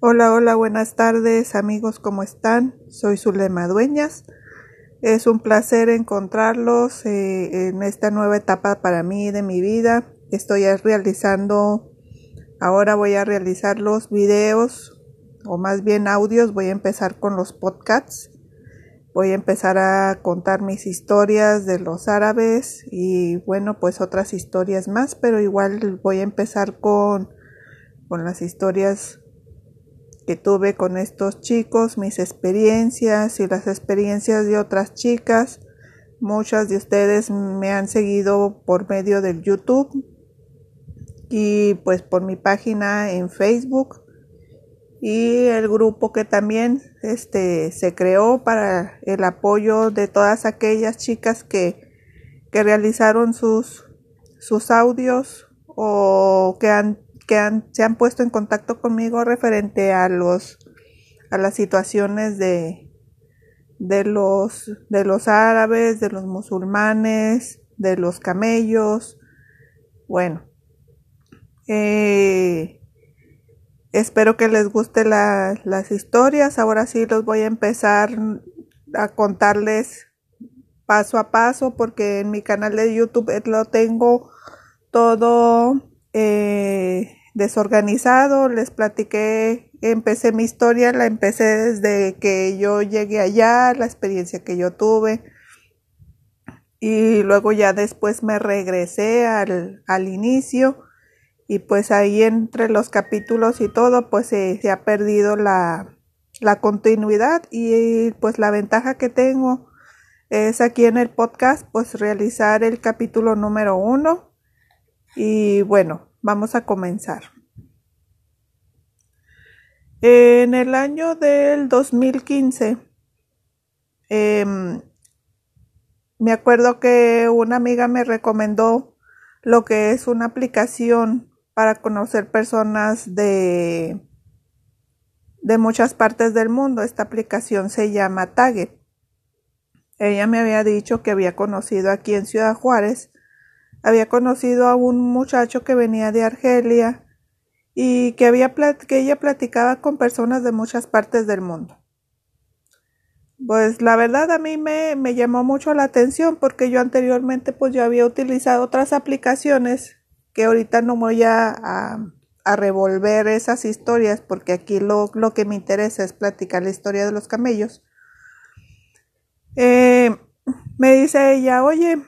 Hola, hola, buenas tardes amigos, ¿cómo están? Soy Zulema Dueñas. Es un placer encontrarlos eh, en esta nueva etapa para mí de mi vida. Estoy realizando, ahora voy a realizar los videos o más bien audios. Voy a empezar con los podcasts. Voy a empezar a contar mis historias de los árabes y bueno, pues otras historias más, pero igual voy a empezar con, con las historias que tuve con estos chicos, mis experiencias y las experiencias de otras chicas. Muchas de ustedes me han seguido por medio del YouTube y pues por mi página en Facebook y el grupo que también este se creó para el apoyo de todas aquellas chicas que, que realizaron sus sus audios o que han que se han puesto en contacto conmigo referente a los a las situaciones de de los de los árabes, de los musulmanes, de los camellos. Bueno, eh, espero que les guste las historias. Ahora sí los voy a empezar a contarles paso a paso porque en mi canal de YouTube lo tengo todo eh, desorganizado, les platiqué, empecé mi historia, la empecé desde que yo llegué allá, la experiencia que yo tuve. Y luego ya después me regresé al, al inicio y pues ahí entre los capítulos y todo pues se, ha perdido la, la continuidad y pues la ventaja que tengo es aquí en el podcast pues realizar el capítulo número uno. Y bueno Vamos a comenzar. En el año del 2015, em, me acuerdo que una amiga me recomendó lo que es una aplicación para conocer personas de, de muchas partes del mundo. Esta aplicación se llama Taget. Ella me había dicho que había conocido aquí en Ciudad Juárez había conocido a un muchacho que venía de Argelia y que, había que ella platicaba con personas de muchas partes del mundo. Pues la verdad a mí me, me llamó mucho la atención porque yo anteriormente pues yo había utilizado otras aplicaciones que ahorita no voy a, a, revolver esas historias porque aquí lo, lo, que me interesa es platicar la historia de los camellos. Eh, me dice ella, oye,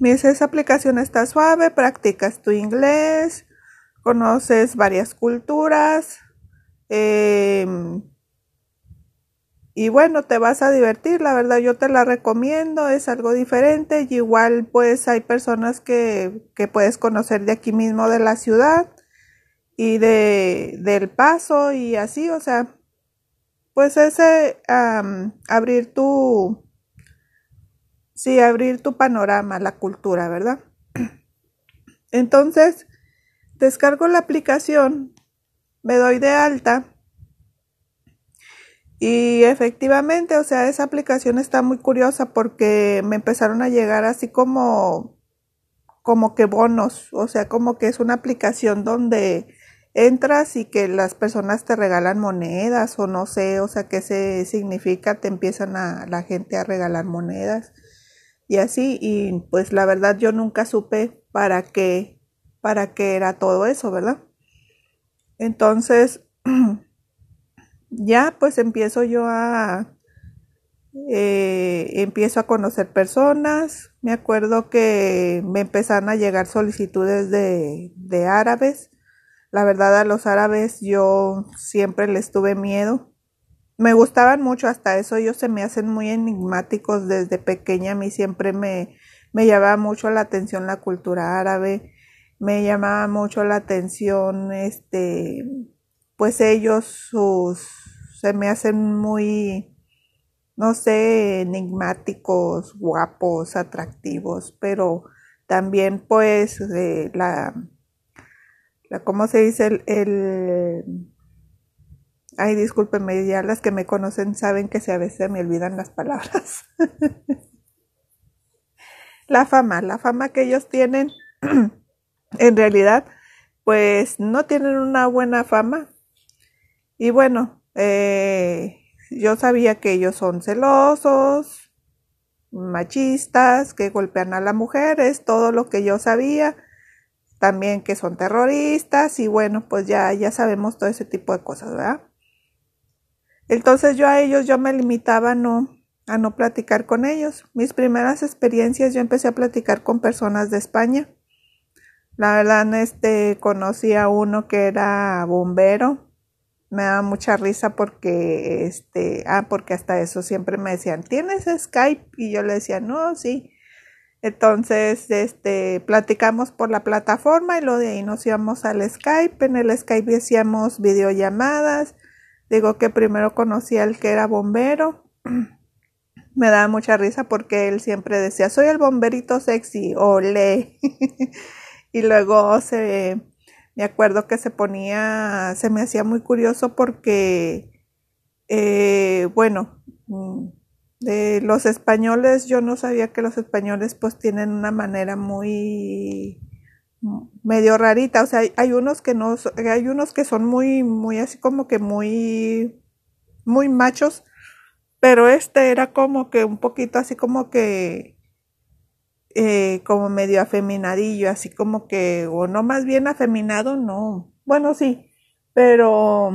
esa aplicación está suave, practicas tu inglés, conoces varias culturas em, y bueno, te vas a divertir, la verdad yo te la recomiendo, es algo diferente. Y igual pues hay personas que, que puedes conocer de aquí mismo de la ciudad y de del paso y así, o sea, pues ese abrir tu Sí, abrir tu panorama, la cultura, ¿verdad? Entonces, descargo la aplicación, me doy de alta y efectivamente, o sea, esa aplicación está muy curiosa porque me empezaron a llegar así como como que bonos, o sea, como que es una aplicación donde entras y que las personas te regalan monedas o no sé, o sea, qué se significa, te empiezan a la gente a regalar monedas y así y pues la verdad yo nunca supe para qué para qué era todo eso verdad entonces ya pues empiezo yo a eh, empiezo a conocer personas. Me acuerdo que me empezaron a llegar solicitudes de, de árabes. La verdad a los árabes yo siempre les tuve miedo me gustaban mucho hasta eso, ellos se me hacen muy enigmáticos. Desde pequeña, a mí siempre me, me llamaba mucho la atención la cultura árabe, me llamaba mucho la atención este pues ellos sus se me hacen muy no sé enigmáticos guapos atractivos pero también pues eh, la la cómo se dice el, el Ay, discúlpenme, ya las que me conocen saben que a veces me olvidan las palabras. la fama, la fama que ellos tienen, en realidad, pues no tienen una buena fama. Y bueno, eh, yo sabía que ellos son celosos, machistas, que golpean a las mujeres, todo lo que yo sabía. También que son terroristas y bueno, pues ya, ya sabemos todo ese tipo de cosas, ¿verdad? Entonces yo a ellos yo me limitaba a no, a no platicar con ellos. Mis primeras experiencias yo empecé a platicar con personas de España. La verdad, este, conocí a uno que era bombero me daba mucha risa porque, este, ah, porque hasta eso siempre me decían, ¿tienes Skype? Y yo le decía, no, sí. Entonces, este, platicamos por la plataforma y luego de ahí nos íbamos al Skype. En el Skype hacíamos videollamadas. Digo que primero conocí al que era bombero. me daba mucha risa porque él siempre decía, soy el bomberito sexy, ole. y luego se me acuerdo que se ponía, se me hacía muy curioso porque, eh, bueno, mm, los españoles, yo no sabía que los españoles pues tienen una manera muy medio rarita, o sea, hay, unos que no, hay unos que son muy, muy así como que muy, muy machos, pero este era como que un poquito así como que eh, como medio afeminadillo, así como que, o no más bien afeminado, no. Bueno, sí, pero,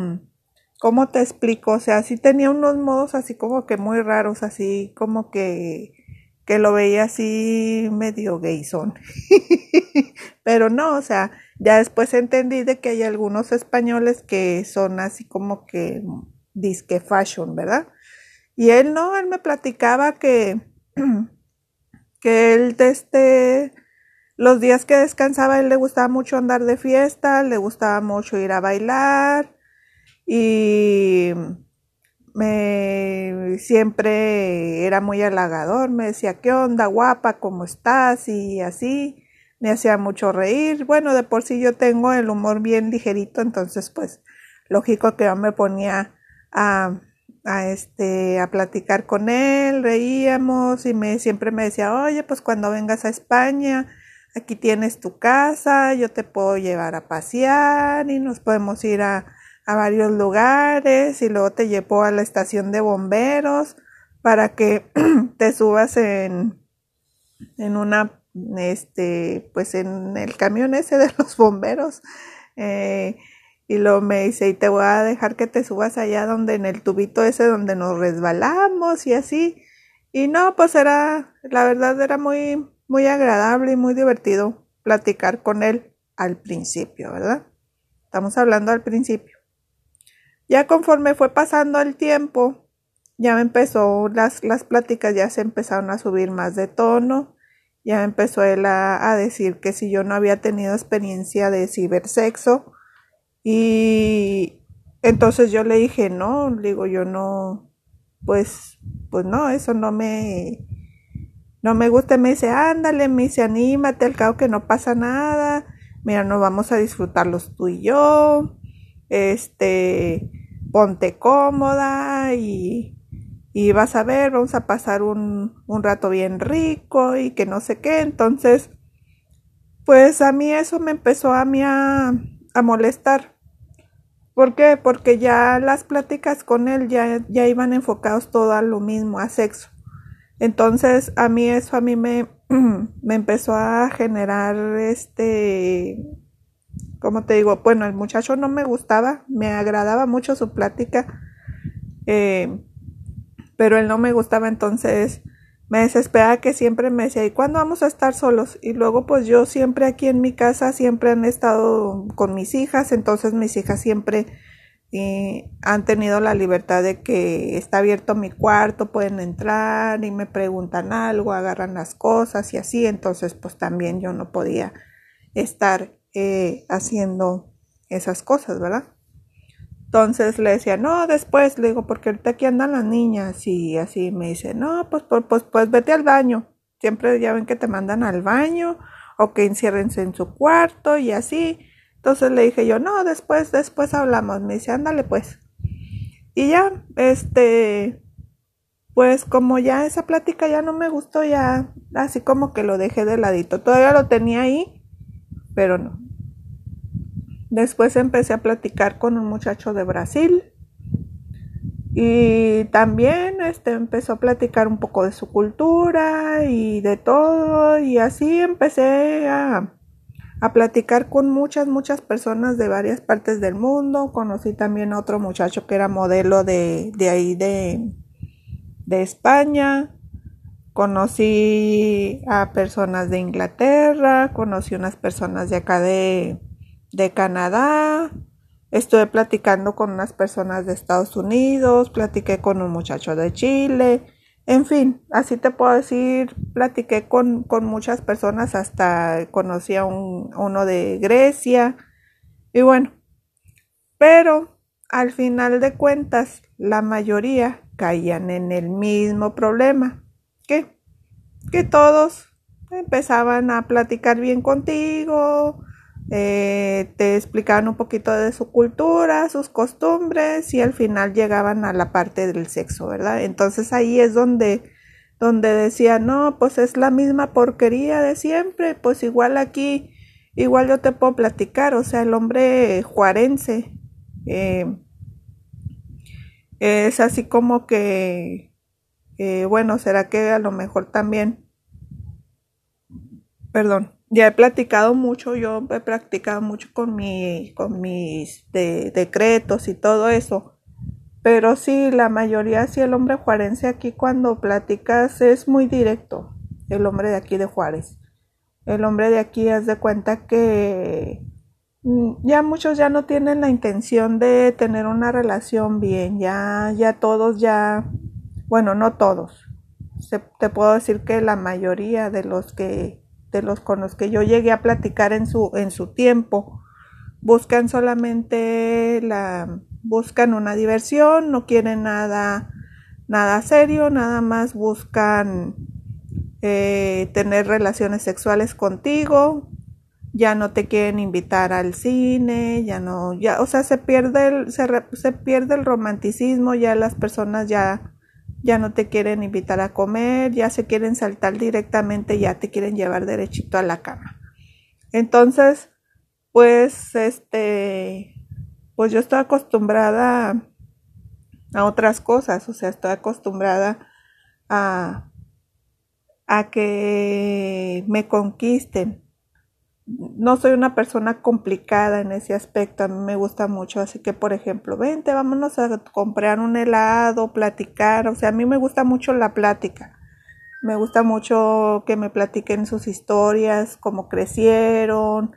¿cómo te explico? O sea, sí tenía unos modos así como que muy raros, así como que, que lo veía así medio gayson. pero no, o sea, ya después entendí de que hay algunos españoles que son así como que disque fashion, ¿verdad? Y él no, él me platicaba que que él desde los días que descansaba él le gustaba mucho andar de fiesta, le gustaba mucho ir a bailar y me siempre era muy halagador, me decía, ¿qué onda, guapa? ¿Cómo estás? Y así, me hacía mucho reír. Bueno, de por sí yo tengo el humor bien ligerito, entonces pues lógico que yo me ponía a a este a platicar con él, reíamos y me siempre me decía, "Oye, pues cuando vengas a España, aquí tienes tu casa, yo te puedo llevar a pasear y nos podemos ir a, a varios lugares y luego te llevo a la estación de bomberos para que te subas en en una este pues en el camión ese de los bomberos eh, y luego me dice, y te voy a dejar que te subas allá donde en el tubito ese donde nos resbalamos y así. Y no, pues era, la verdad era muy, muy agradable y muy divertido platicar con él al principio, ¿verdad? Estamos hablando al principio. Ya conforme fue pasando el tiempo, ya empezó, las, las pláticas ya se empezaron a subir más de tono. Ya empezó él a, a decir que si yo no había tenido experiencia de cibersexo, y entonces yo le dije, no, digo, yo no, pues, pues no, eso no me, no me gusta. Me dice, ándale, me dice, anímate, al cabo que no pasa nada. Mira, nos vamos a disfrutarlos tú y yo. Este, ponte cómoda y, y vas a ver, vamos a pasar un, un rato bien rico y que no sé qué. Entonces, pues a mí eso me empezó a mí a, a molestar. ¿Por qué? Porque ya las pláticas con él ya, ya iban enfocados todo a lo mismo, a sexo. Entonces, a mí eso a mí me, me empezó a generar este, como te digo, bueno, el muchacho no me gustaba, me agradaba mucho su plática, eh, pero él no me gustaba, entonces me desesperaba que siempre me decía, ¿y cuándo vamos a estar solos? Y luego pues yo siempre aquí en mi casa siempre han estado con mis hijas, entonces mis hijas siempre eh, han tenido la libertad de que está abierto mi cuarto, pueden entrar y me preguntan algo, agarran las cosas y así, entonces pues también yo no podía estar eh, haciendo esas cosas, ¿verdad? Entonces le decía, no, después, le digo, porque ahorita aquí andan las niñas y así me dice, no, pues, pues, pues, pues vete al baño. Siempre ya ven que te mandan al baño o que enciérrense en su cuarto y así. Entonces le dije yo, no, después, después hablamos. Me dice, ándale pues. Y ya, este, pues como ya esa plática ya no me gustó, ya así como que lo dejé de ladito. Todavía lo tenía ahí, pero no. Después empecé a platicar con un muchacho de Brasil Y también este, empezó a platicar un poco de su cultura y de todo. Y así empecé a, a platicar con muchas, muchas personas de varias partes del mundo. Conocí también a otro muchacho que era modelo de, de ahí de, de España. Conocí a personas de Inglaterra, conocí unas personas de acá de, de Canadá, estuve platicando con unas personas de Estados Unidos, platiqué con un muchacho de Chile, en fin, así te puedo decir, platiqué con, con muchas personas, hasta conocí a un, uno de Grecia, y bueno, pero al final de cuentas, la mayoría caían en el mismo problema, que, que todos empezaban a platicar bien contigo, eh, te explicaban un poquito de su cultura, sus costumbres y al final llegaban a la parte del sexo, ¿verdad? Entonces ahí es donde, donde decía, no, pues es la misma porquería de siempre, pues igual aquí, igual yo te puedo platicar, o sea, el hombre juarense eh, es así como que, eh, bueno, será que a lo mejor también, perdón, ya he platicado mucho, yo he practicado mucho con, mi, con mis decretos y todo eso. Pero sí, la mayoría, sí, el hombre juarense aquí cuando platicas es muy directo, el hombre de aquí de Juárez. El hombre de aquí haz de cuenta que mm, ya muchos ya no tienen la intención de tener una relación bien, ya, ya todos ya, bueno, no todos. te puedo decir que la mayoría de los que de los con los que yo llegué a platicar en su, en su tiempo. Buscan solamente la, buscan una diversión, no quieren nada, nada serio, nada más buscan eh, tener relaciones sexuales contigo, ya no te quieren invitar al cine, ya no, ya, o sea, se pierde el, se, se pierde el romanticismo, ya las personas ya ya no te quieren invitar a comer, ya se quieren saltar directamente, ya te quieren llevar derechito a la cama. Entonces, pues, este, pues yo estoy acostumbrada a otras cosas, o sea, estoy acostumbrada a, a que me conquisten, no soy una persona complicada en ese aspecto, a mí me gusta mucho, así que por ejemplo, vente, vámonos a comprar un helado, platicar, o sea, a mí me gusta mucho la plática, me gusta mucho que me platiquen sus historias, cómo crecieron,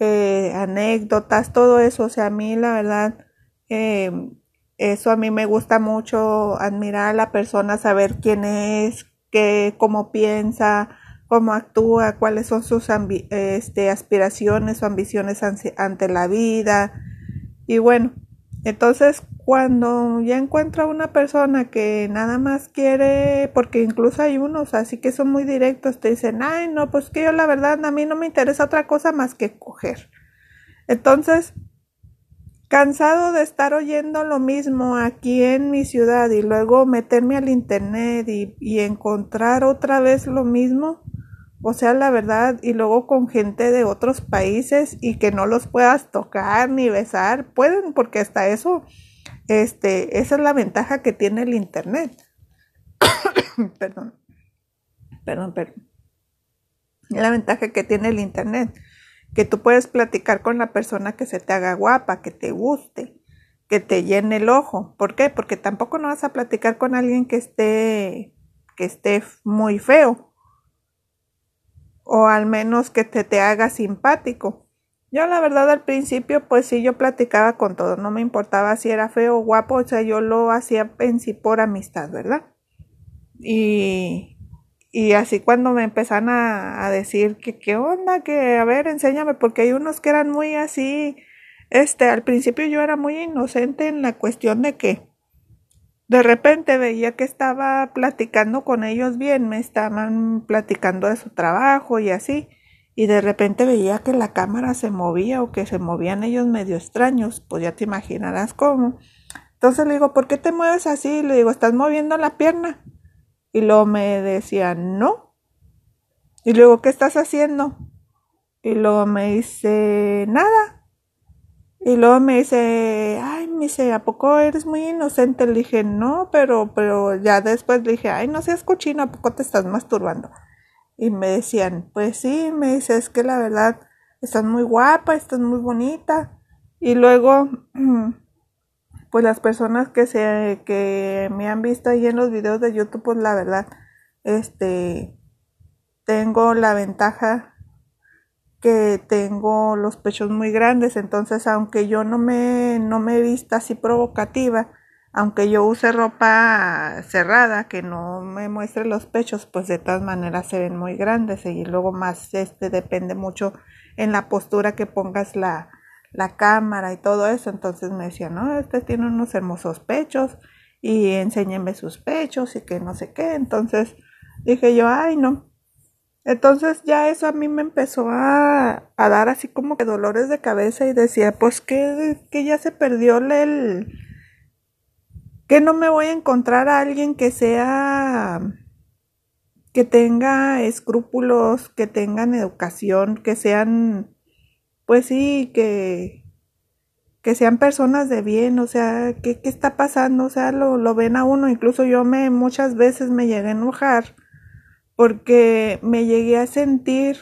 eh, anécdotas, todo eso, o sea, a mí la verdad, eh, eso a mí me gusta mucho, admirar a la persona, saber quién es, qué, cómo piensa, cómo actúa, cuáles son sus este, aspiraciones o ambiciones ante la vida. Y bueno, entonces cuando ya encuentro a una persona que nada más quiere, porque incluso hay unos así que son muy directos, te dicen, ay, no, pues que yo la verdad a mí no me interesa otra cosa más que coger. Entonces, cansado de estar oyendo lo mismo aquí en mi ciudad y luego meterme al internet y, y encontrar otra vez lo mismo, o sea, la verdad, y luego con gente de otros países y que no los puedas tocar ni besar, pueden, porque hasta eso, este, esa es la ventaja que tiene el internet. perdón, perdón, perdón. La ventaja que tiene el internet, que tú puedes platicar con la persona que se te haga guapa, que te guste, que te llene el ojo. ¿Por qué? Porque tampoco no vas a platicar con alguien que esté, que esté muy feo o al menos que te, te haga simpático. Yo la verdad al principio pues sí yo platicaba con todo, no me importaba si era feo o guapo, o sea yo lo hacía en sí por amistad, ¿verdad? Y, y así cuando me empezaron a, a decir que qué onda, que a ver, enséñame, porque hay unos que eran muy así, este, al principio yo era muy inocente en la cuestión de que de repente veía que estaba platicando con ellos bien, me estaban platicando de su trabajo y así, y de repente veía que la cámara se movía o que se movían ellos medio extraños, pues ya te imaginarás cómo. Entonces le digo, ¿por qué te mueves así? Le digo, ¿estás moviendo la pierna? Y luego me decía, no. Y luego, ¿qué estás haciendo? Y luego me dice, nada. Y luego me dice, ay, me dice, ¿a poco eres muy inocente? Le dije, no, pero, pero ya después le dije, ay, no seas cochino, ¿a poco te estás masturbando? Y me decían, pues sí, me dice, es que la verdad, estás muy guapa, estás muy bonita. Y luego, pues las personas que se, que me han visto ahí en los videos de YouTube, pues la verdad, este, tengo la ventaja que tengo los pechos muy grandes, entonces aunque yo no me, no me vista así provocativa, aunque yo use ropa cerrada que no me muestre los pechos, pues de todas maneras se ven muy grandes y luego más este depende mucho en la postura que pongas la, la cámara y todo eso, entonces me decía, no, este tiene unos hermosos pechos y enséñenme sus pechos y que no sé qué, entonces dije yo, ay no, entonces ya eso a mí me empezó a, a dar así como que dolores de cabeza y decía, pues que, que ya se perdió el... que no me voy a encontrar a alguien que sea que tenga escrúpulos, que tengan educación, que sean, pues sí, que, que sean personas de bien, o sea, ¿qué, qué está pasando? O sea, lo, lo ven a uno, incluso yo me muchas veces me llegué a enojar porque me llegué a sentir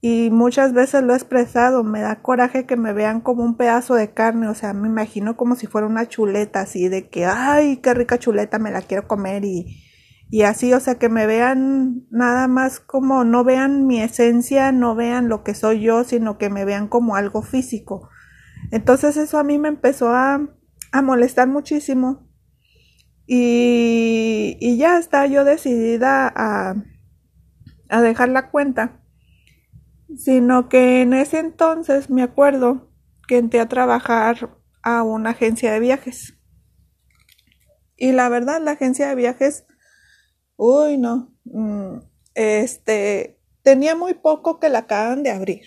y muchas veces lo he expresado, me da coraje que me vean como un pedazo de carne, o sea, me imagino como si fuera una chuleta así de que, ay, qué rica chuleta, me la quiero comer y, y así, o sea, que me vean nada más como, no vean mi esencia, no vean lo que soy yo, sino que me vean como algo físico. Entonces eso a mí me empezó a, a molestar muchísimo y, y ya estaba yo decidida a a dejar la cuenta, sino que en ese entonces me acuerdo que entré a trabajar a una agencia de viajes. Y la verdad, la agencia de viajes, uy, no, mm, este, tenía muy poco que la acaban de abrir.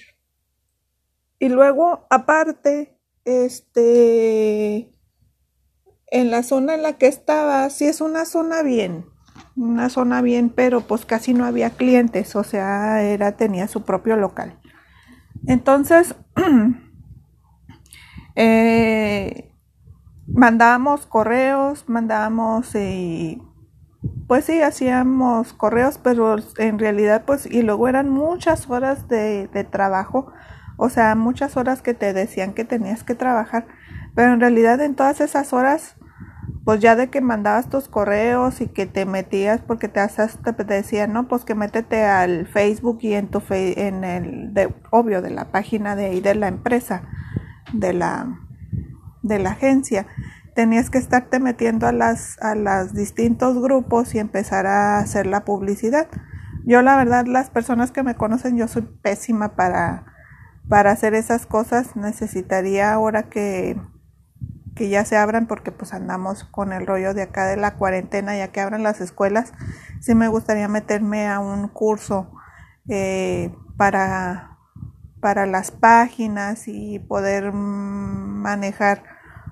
Y luego, aparte, este, en la zona en la que estaba, sí es una zona bien, una zona bien, pero pues casi no había clientes, o sea, era tenía su propio local. Entonces, eh, mandábamos correos, mandábamos, eh, pues sí, hacíamos correos, pero en realidad, pues, y luego eran muchas horas de, de trabajo, o sea, muchas horas que te decían que tenías que trabajar, pero en realidad en todas esas horas pues ya de que mandabas tus correos y que te metías porque te, te decían, no, pues que métete al Facebook y en tu en el de, obvio de la página de ahí de la empresa, de la de la agencia. Tenías que estarte metiendo a las a los distintos grupos y empezar a hacer la publicidad. Yo la verdad las personas que me conocen yo soy pésima para para hacer esas cosas. Necesitaría ahora que que ya se abran porque pues andamos con el rollo de acá de la cuarentena ya que abran las escuelas sí me gustaría meterme a un curso eh, para para las páginas y poder manejar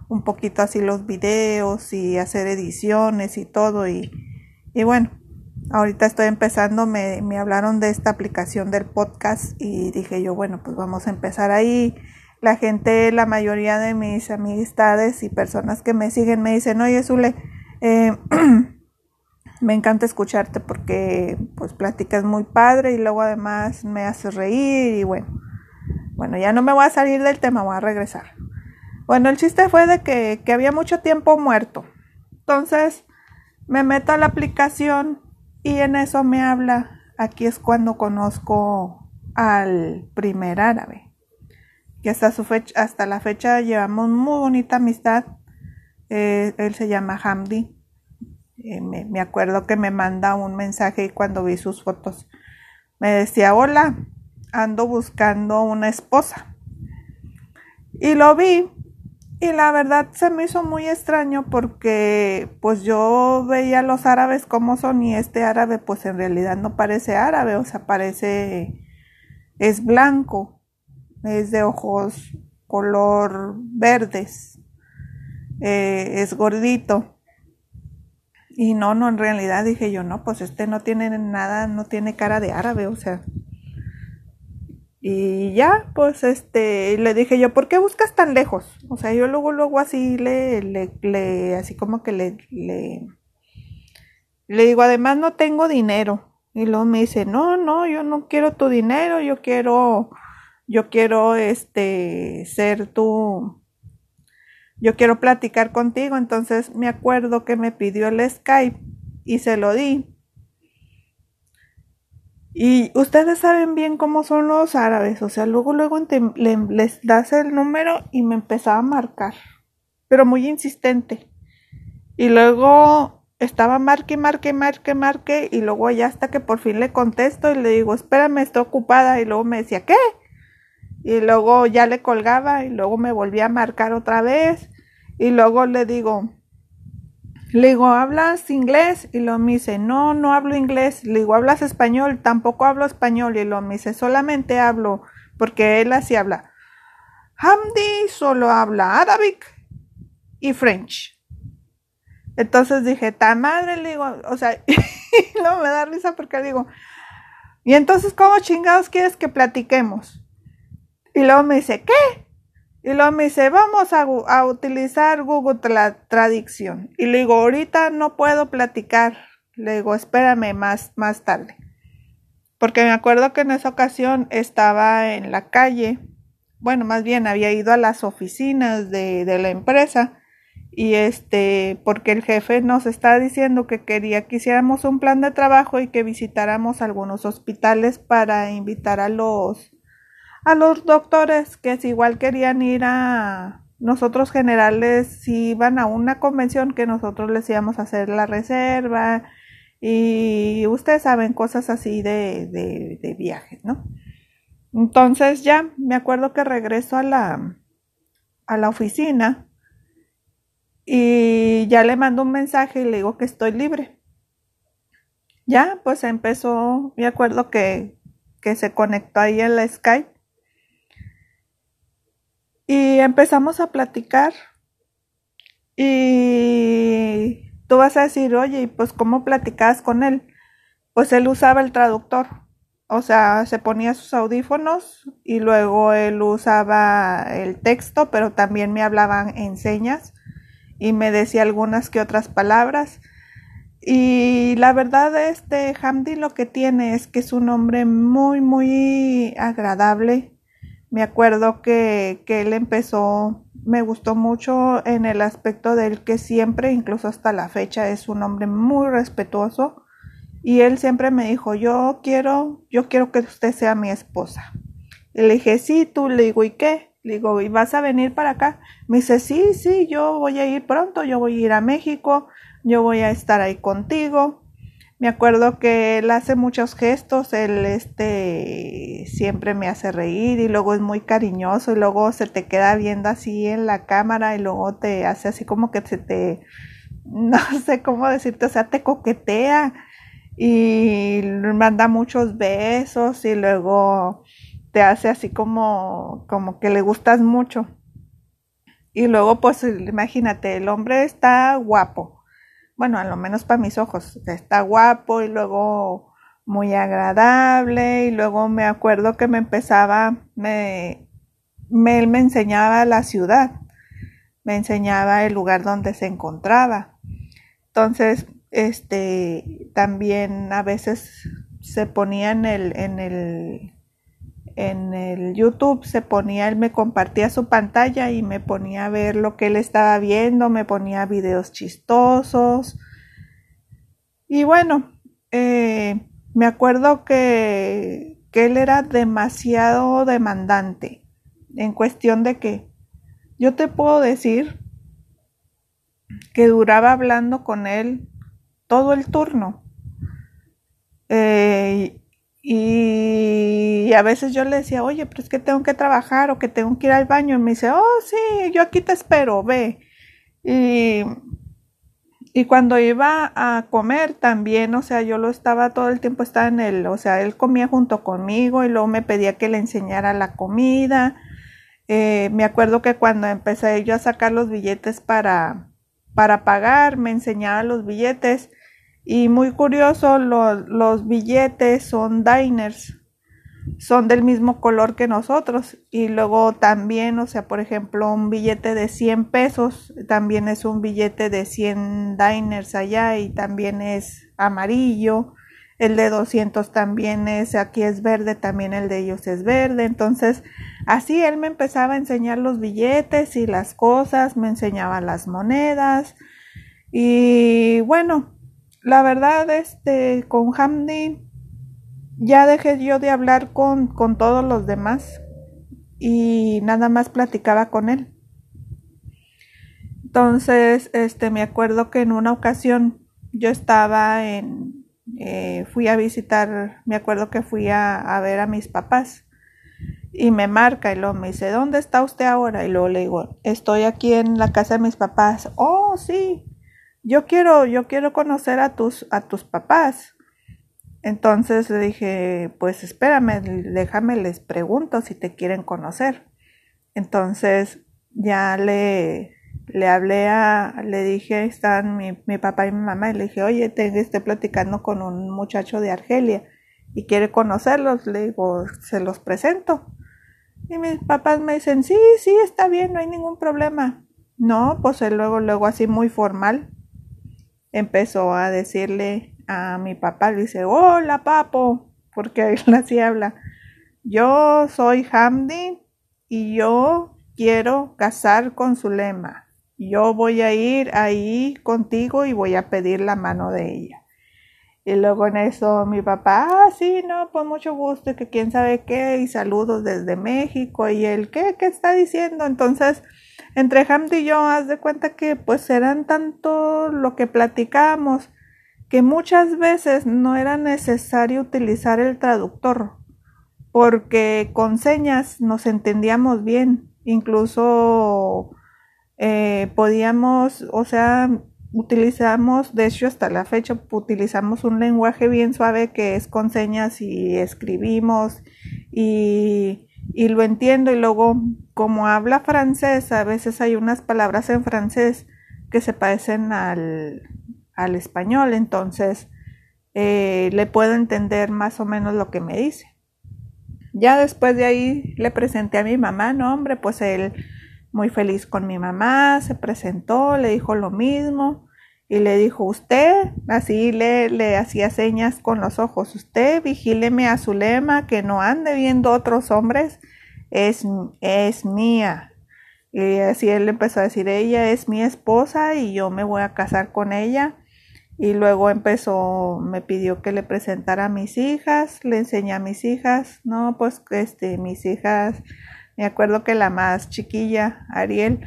un poquito así los videos y hacer ediciones y todo. Y, y bueno ahorita estoy empezando me, me hablaron de esta aplicación del podcast y dije yo bueno pues vamos a empezar ahí la gente, la mayoría de mis amistades y personas que me siguen me dicen, oye Zule, eh, me encanta escucharte porque pues platicas muy padre y luego además me haces reír y bueno, bueno, ya no me voy a salir del tema, voy a regresar. Bueno, el chiste fue de que, que había mucho tiempo muerto. Entonces me meto a la aplicación y en eso me habla. Aquí es cuando conozco al primer árabe que hasta, su fecha, hasta la fecha llevamos muy bonita amistad. Eh, él se llama Hamdi. Eh, me, me, acuerdo que me manda un mensaje y cuando vi sus fotos me decía, hola, ando buscando una esposa. Y lo vi y la verdad se me hizo muy extraño porque pues yo veía a los árabes como son y este árabe pues en realidad no parece árabe, o sea, parece es blanco es de ojos color verdes, eh, es gordito. Y no, no, en realidad dije yo, no, pues este no tiene nada, no tiene cara de árabe, o sea. Y ya, pues este, le dije yo, ¿por qué buscas tan lejos? O sea, yo luego, luego así le, le, le así como que le, le, le digo, además no tengo dinero. Y luego me dice, no, no, yo no quiero tu dinero, yo quiero, yo quiero, este, ser tu, yo quiero platicar contigo. Entonces me acuerdo que me pidió el Skype y se lo di. Y ustedes saben bien cómo son los árabes, o sea, luego, luego les das el número y me empezaba a marcar, pero muy insistente. Y luego estaba marque, marque, marque, marque, y luego ya hasta que por fin le contesto y le digo, espérame, estoy ocupada, y luego me decía, ¿qué? Y luego ya le colgaba y luego me volvía a marcar otra vez, y luego le digo, le digo, ¿hablas inglés? Y lo me dice, no, no hablo inglés. Le digo, ¿hablas español? Tampoco hablo español. Y lo me dice, solamente hablo, porque él así habla. Hamdi solo habla Arabic y French. Entonces dije, ta madre, le digo, o sea, no me da risa porque digo, y entonces, ¿cómo chingados quieres que platiquemos? Y luego me dice, ¿qué? Y luego me dice, vamos a, utilizar Google Traducción. Y le digo, ahorita no puedo platicar. Le digo, espérame más, más tarde. Porque me acuerdo que en esa ocasión estaba en la calle. Bueno, más bien había ido a las oficinas de, de la empresa. Y este, porque el jefe nos estaba diciendo que quería que hiciéramos un plan de trabajo y que visitáramos algunos hospitales para invitar a los a los doctores que igual querían ir a nosotros generales si iban a una convención que nosotros les íbamos a hacer la reserva y ustedes saben cosas así de, de, de viajes, ¿no? Entonces ya me acuerdo que regreso a la, a la oficina y ya le mando un mensaje y le digo que estoy libre. Ya, pues empezó, me acuerdo que, que se conectó ahí en la Skype y empezamos a platicar. Y tú vas a decir, oye, ¿y pues cómo platicabas con él? Pues él usaba el traductor. O sea, se ponía sus audífonos y luego él usaba el texto, pero también me hablaban en señas y me decía algunas que otras palabras. Y la verdad, este Hamdi lo que tiene es que es un hombre muy, muy agradable, me acuerdo que, que él empezó, me gustó mucho en el aspecto del que siempre, incluso hasta la fecha, es un hombre muy respetuoso. Y él siempre me dijo, yo quiero, yo quiero que usted sea mi esposa. Y le dije, sí, tú, le digo, ¿y qué? Le digo, ¿y vas a venir para acá? Me dice, sí, sí, yo voy a ir pronto, yo voy a ir a México, yo voy a estar ahí contigo. Me acuerdo que él hace muchos gestos, él este siempre me hace reír y luego es muy cariñoso y luego se te queda viendo así en la cámara y luego te hace así como que se te no sé cómo decirte, o sea, te coquetea y manda muchos besos y luego te hace así como como que le gustas mucho. Y luego pues imagínate, el hombre está guapo bueno, a lo menos para mis ojos, está guapo y luego muy agradable y luego me acuerdo que me empezaba, me, me, él me enseñaba la ciudad, me enseñaba el lugar donde se encontraba. Entonces, este, también a veces se ponía en el, en el, en el YouTube se ponía, él me compartía su pantalla y me ponía a ver lo que él estaba viendo, me ponía videos chistosos. Y bueno, eh, me acuerdo que, él era demasiado demandante en cuestión de que yo te puedo decir que duraba hablando con él todo el turno. Eh, y a veces yo le decía, oye, pero es que tengo que trabajar o que tengo que ir al baño. Y me dice, oh, sí, yo aquí te espero, ve. Y, y cuando iba a comer también, o sea, yo lo estaba todo el tiempo, estaba en el, o sea, él comía junto conmigo y luego me pedía que le enseñara la comida. Eh, me acuerdo que cuando empecé yo a sacar los billetes para, para pagar, me enseñaba los billetes y muy curioso, los billetes son diners. son del mismo color que nosotros. Y luego también, o sea, por ejemplo, un billete de 100 pesos también es un billete de 100 diners allá y también es amarillo. El de 200 también es, aquí es verde, también el de ellos es verde. Entonces, así él me empezaba a enseñar los billetes y las cosas, me enseñaba las monedas. Y bueno, la verdad, este, con Hamdi ya dejé yo de hablar con, con todos los demás y nada más platicaba con él. Entonces, este, me acuerdo que en una ocasión yo estaba en, eh, fui a visitar, me acuerdo que fui a, a, ver a mis papás y me marca y luego me dice, ¿dónde está usted ahora? Y luego le digo, estoy aquí en la casa de mis papás. Oh, sí, yo quiero, yo quiero conocer a tus, a tus papás. Entonces le dije, pues espérame, déjame, les pregunto si te quieren conocer. Entonces ya le, le hablé a, le dije, están mi, mi papá y mi mamá, y le dije, oye, te, estoy platicando con un muchacho de Argelia y quiere conocerlos. Le digo, se los presento. Y mis papás me dicen, sí, sí, está bien, no hay ningún problema. No, pues luego, luego así muy formal empezó a decirle a mi papá, le dice, hola papo, porque él así habla, yo soy Hamdi y yo quiero casar con Zulema. Yo voy a ir ahí contigo y voy a pedir la mano de ella. Y luego en eso mi papá, ah, sí, no, pues mucho gusto, que quién sabe qué, y saludos desde México, y él, ¿qué? ¿Qué está diciendo? Entonces, entre Hamdi y yo, haz de cuenta que pues eran tanto lo que platicábamos que muchas veces no era necesario utilizar el traductor, porque con señas nos entendíamos bien, incluso eh, podíamos, o sea, utilizamos, de hecho hasta la fecha utilizamos un lenguaje bien suave que es con señas y escribimos y, y lo entiendo y luego como habla francés, a veces hay unas palabras en francés que se parecen al, al español, entonces eh, le puedo entender más o menos lo que me dice. Ya después de ahí le presenté a mi mamá, no hombre, pues él muy feliz con mi mamá, se presentó, le dijo lo mismo y le dijo, usted, así le, le hacía señas con los ojos, usted vigíleme a su lema, que no ande viendo otros hombres, es, es mía. Y así él empezó a decir, ella es mi esposa y yo me voy a casar con ella y luego empezó, me pidió que le presentara a mis hijas, le enseñé a mis hijas, no, pues este, mis hijas, me acuerdo que la más chiquilla, Ariel,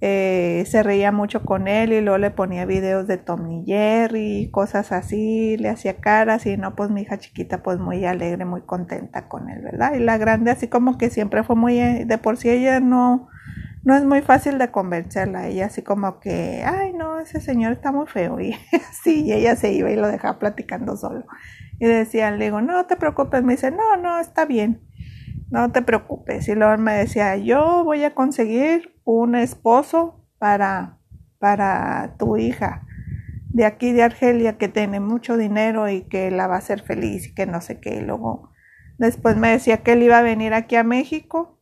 eh, se reía mucho con él y luego le ponía videos de Tom y Jerry, cosas así, le hacía caras y no, pues mi hija chiquita pues muy alegre, muy contenta con él, ¿verdad? Y la grande así como que siempre fue muy, eh, de por sí ella no, no es muy fácil de convencerla. Ella así como que, ay, no, ese señor está muy feo. Y así, y ella se iba y lo dejaba platicando solo. Y decía, le digo, no te preocupes. Me dice, no, no, está bien. No te preocupes. Y luego me decía, yo voy a conseguir un esposo para, para tu hija de aquí de Argelia que tiene mucho dinero y que la va a hacer feliz y que no sé qué. Y luego después me decía que él iba a venir aquí a México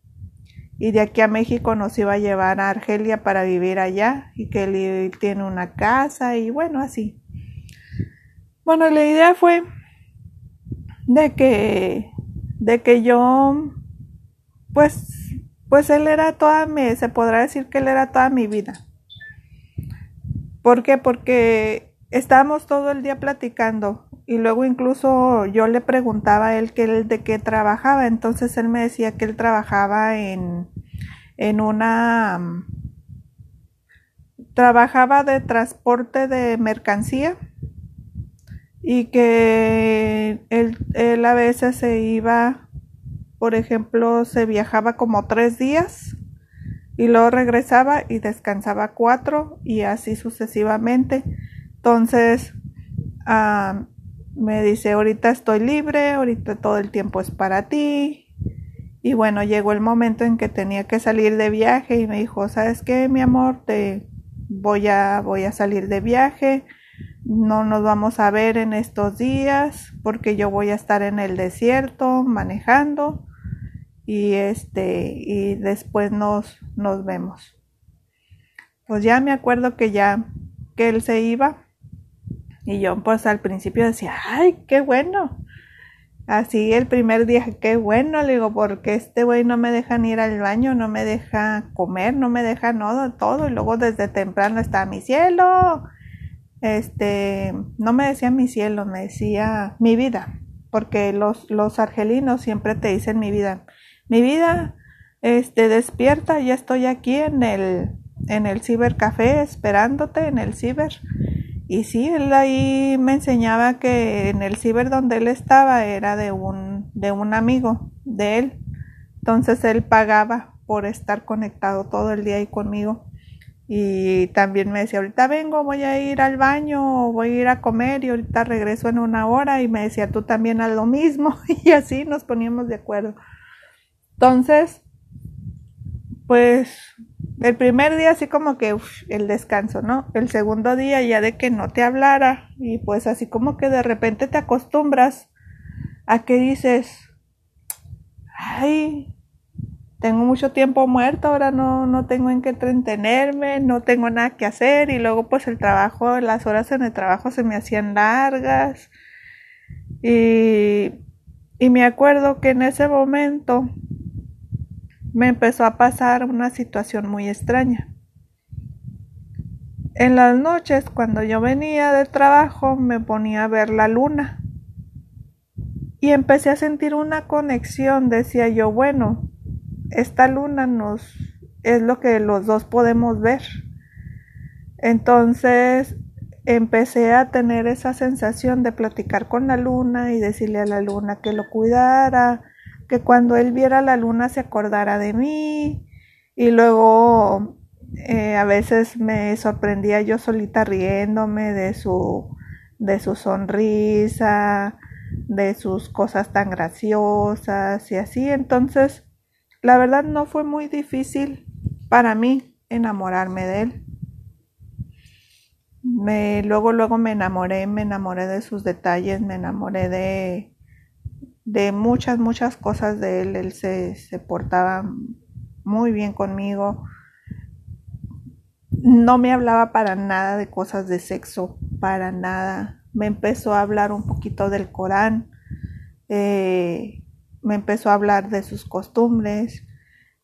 y de aquí a México nos iba a llevar a Argelia para vivir allá y que él tiene una casa y bueno, así. Bueno, la idea fue de que de que yo pues pues él era toda mi se podrá decir que él era toda mi vida. ¿Por qué? Porque estábamos todo el día platicando y luego incluso yo le preguntaba a él que él de qué trabajaba, entonces él me decía que él trabajaba en, en una trabajaba de transporte de mercancía y que él, él a veces se iba, por ejemplo, se viajaba como tres días y luego regresaba y descansaba cuatro y así sucesivamente. Entonces, uh, me dice, ahorita estoy libre, ahorita todo el tiempo es para ti. Y bueno, llegó el momento en que tenía que salir de viaje y me dijo, ¿sabes qué, mi amor? Te voy a, voy a salir de viaje. no nos vamos a ver en estos días porque yo voy a estar en el desierto manejando y este y después nos nos vemos. Pues ya me acuerdo que ya que él se iba y yo pues al principio decía ay qué bueno así el primer día qué bueno le digo porque este güey no me deja ni ir al baño no me deja comer no me deja nada todo y luego desde temprano está mi cielo este, no me decía mi cielo, me decía mi vida, porque los, los argelinos siempre te dicen mi vida. Mi vida, este, despierta, ya estoy aquí en el, en el cibercafé esperándote, en el ciber. Y sí, él ahí me enseñaba que en el ciber donde él estaba era de un, de un amigo de él. Entonces él pagaba por estar conectado todo el día ahí conmigo. Y también me decía, ahorita vengo, voy a ir al baño, voy a ir a comer y ahorita regreso en una hora. Y me decía, tú también haz lo mismo. Y así nos poníamos de acuerdo. Entonces, pues el primer día así como que el descanso, ¿no? El segundo día ya de que no te hablara y pues así como que de repente te acostumbras a que dices, ay, tengo mucho tiempo muerto, ahora no, no tengo en qué entretenerme, no tengo nada que hacer y luego pues el trabajo, las horas en el trabajo se me hacían largas y, y me acuerdo que en ese momento me empezó a pasar una situación muy extraña. En las noches, cuando yo venía del trabajo, me ponía a ver la luna y empecé a sentir una conexión. Decía yo, bueno, esta luna nos es lo que los dos podemos ver. Entonces empecé a tener esa sensación de platicar con la luna y decirle a la luna que lo cuidara, que cuando él viera la luna se acordara de mí y luego eh, a veces me sorprendía yo solita riéndome de su de su sonrisa, de sus cosas tan graciosas y así. Entonces la verdad no fue muy difícil para mí enamorarme de él. Me, luego, luego me enamoré, me enamoré de sus detalles, me enamoré de, de muchas, muchas cosas de él. Él se, se portaba muy bien conmigo. No me hablaba para nada de cosas de sexo, para nada. Me empezó a hablar un poquito del Corán. Eh, me empezó a hablar de sus costumbres.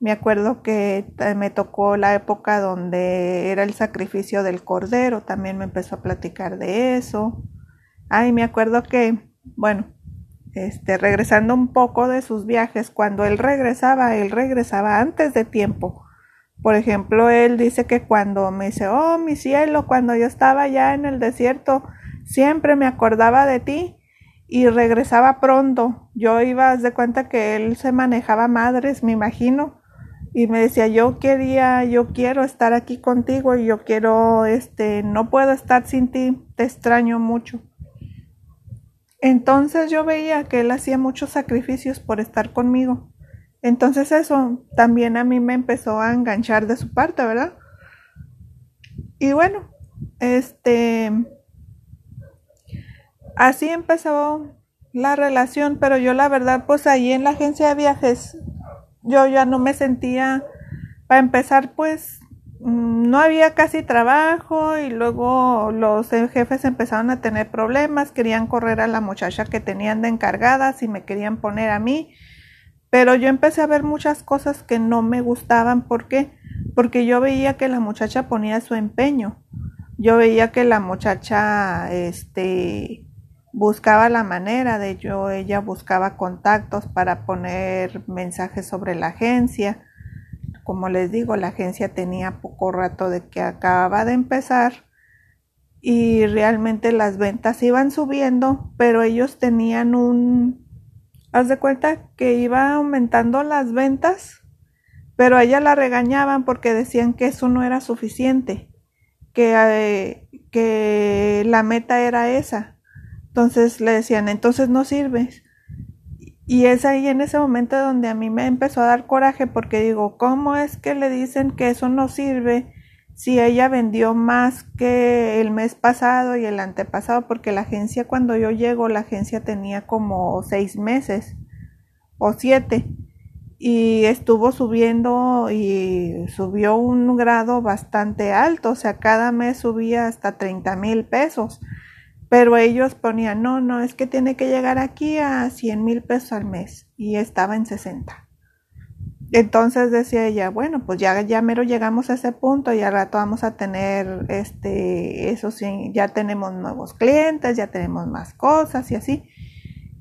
Me acuerdo que me tocó la época donde era el sacrificio del cordero, también me empezó a platicar de eso. Ay, me acuerdo que, bueno, este, regresando un poco de sus viajes, cuando él regresaba, él regresaba antes de tiempo. Por ejemplo, él dice que cuando me dice, oh, mi cielo, cuando yo estaba ya en el desierto, siempre me acordaba de ti y regresaba pronto. Yo iba, de cuenta que él se manejaba madres, me imagino, y me decía, yo quería, yo quiero estar aquí contigo y yo quiero, este, no puedo estar sin ti, te extraño mucho. Entonces yo veía que él hacía muchos sacrificios por estar conmigo. Entonces eso también a mí me empezó a enganchar de su parte, ¿verdad? Y bueno, este, así empezó la relación, pero yo la verdad, pues ahí en la agencia de viajes, yo ya no me sentía, para empezar, pues no había casi trabajo y luego los jefes empezaron a tener problemas, querían correr a la muchacha que tenían de encargadas y me querían poner a mí, pero yo empecé a ver muchas cosas que no me gustaban, ¿por qué? Porque yo veía que la muchacha ponía su empeño, yo veía que la muchacha, este, buscaba la manera de yo, ella buscaba contactos para poner mensajes sobre la agencia. Como les digo, la agencia tenía poco rato de que acababa de empezar y realmente las ventas iban subiendo, pero ellos tenían un... Haz de cuenta que iba aumentando las ventas, pero a ella la regañaban porque decían que eso no era suficiente, que, eh, que la meta era esa entonces le decían, entonces no sirves. Y es ahí en ese momento donde a mí me empezó a dar coraje porque digo, ¿cómo es que le dicen que eso no sirve si ella vendió más que el mes pasado y el antepasado, porque la agencia cuando yo llego, la agencia tenía como seis meses o siete y estuvo subiendo y subió un grado bastante alto, o sea, cada mes subía hasta 30 mil pesos, pero ellos ponían, no, no, es que tiene que llegar aquí a 100 mil pesos al mes y estaba en 60. Entonces decía ella, bueno, pues ya, ya mero llegamos a ese punto y al rato vamos a tener, este, eso sí, ya tenemos nuevos clientes, ya tenemos más cosas y así.